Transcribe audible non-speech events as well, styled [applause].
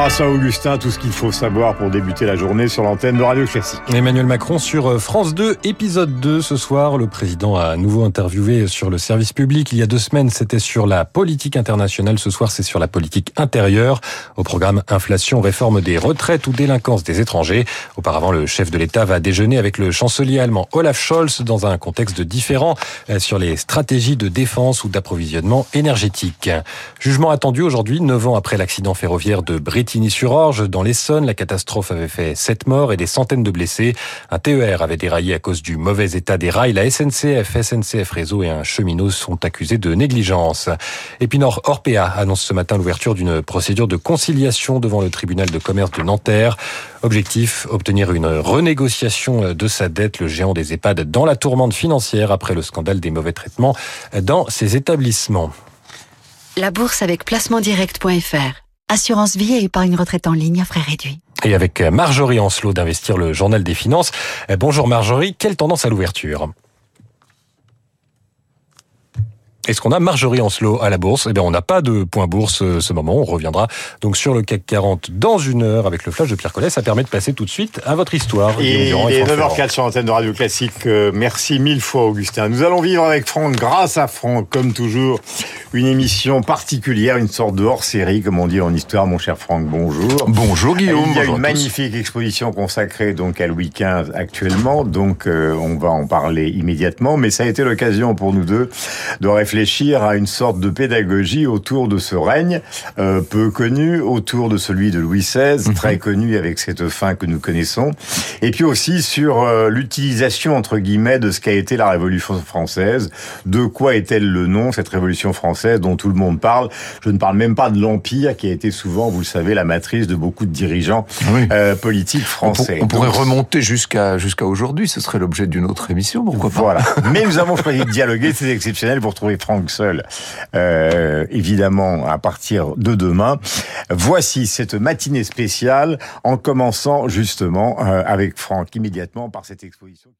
Grâce à Augustin, tout ce qu'il faut savoir pour débuter la journée sur l'antenne de Radio Classique. Emmanuel Macron sur euh, France 2, épisode 2 ce soir. Le président a à nouveau interviewé sur le service public. Il y a deux semaines, c'était sur la politique internationale. Ce soir, c'est sur la politique intérieure. Au programme inflation, réforme des retraites ou délinquance des étrangers. Auparavant, le chef de l'État va déjeuner avec le chancelier allemand Olaf Scholz dans un contexte différent euh, sur les stratégies de défense ou d'approvisionnement énergétique. Jugement attendu aujourd'hui, neuf ans après l'accident ferroviaire de Bretigny-sur-Orge, dans l'Essonne. La catastrophe avait fait sept morts et des centaines de blessés. Un TER avait déraillé à cause du mauvais état des rails. La SNCF, SNCF Réseau et un cheminot sont accusés de négligence. Epinor Orpea annonce ce matin l'ouverture d'une procédure de conciliation devant le tribunal de commerce de Nanterre. Objectif, obtenir une renégociation de sa dette, le géant des EHPAD dans la tourmente financière après le scandale des mauvais traitements dans ses établissements. La bourse avec placementdirect.fr. Assurance vie et épargne retraite en ligne à frais réduits. Et avec Marjorie Ancelot d'Investir le Journal des Finances. Bonjour Marjorie, quelle tendance à l'ouverture? Est-ce qu'on a Marjorie Ancelot à la bourse? Eh bien, on n'a pas de point bourse euh, ce moment. On reviendra donc sur le CAC 40 dans une heure avec le flash de Pierre Collet. Ça permet de passer tout de suite à votre histoire. Et il est 9h04 sur l'antenne de Radio Classique. Euh, merci mille fois, Augustin. Nous allons vivre avec Franck, grâce à Franck, comme toujours, une émission particulière, une sorte de hors-série, comme on dit en histoire. Mon cher Franck, bonjour. Bonjour Guillaume. Il y a une magnifique exposition consacrée donc à Louis XV actuellement, donc euh, on va en parler immédiatement. Mais ça a été l'occasion pour nous deux de réfléchir à une sorte de pédagogie autour de ce règne euh, peu connu, autour de celui de Louis XVI, -hmm. très connu avec cette fin que nous connaissons, et puis aussi sur euh, l'utilisation entre guillemets de ce qu'a été la Révolution française, de quoi est-elle le nom cette Révolution française dont tout le monde parle. Je ne parle même pas de l'Empire qui a été souvent, vous le savez, la matrice de beaucoup de dirigeants oui. euh, politiques français. On, pour, on pourrait remonter jusqu'à jusqu'à aujourd'hui, ce serait l'objet d'une autre émission, pourquoi pas Voilà. [laughs] Mais nous avons choisi de dialoguer, c'est exceptionnel pour trouver Franck seul, euh, évidemment, à partir de demain. Voici cette matinée spéciale en commençant justement euh, avec Franck immédiatement par cette exposition.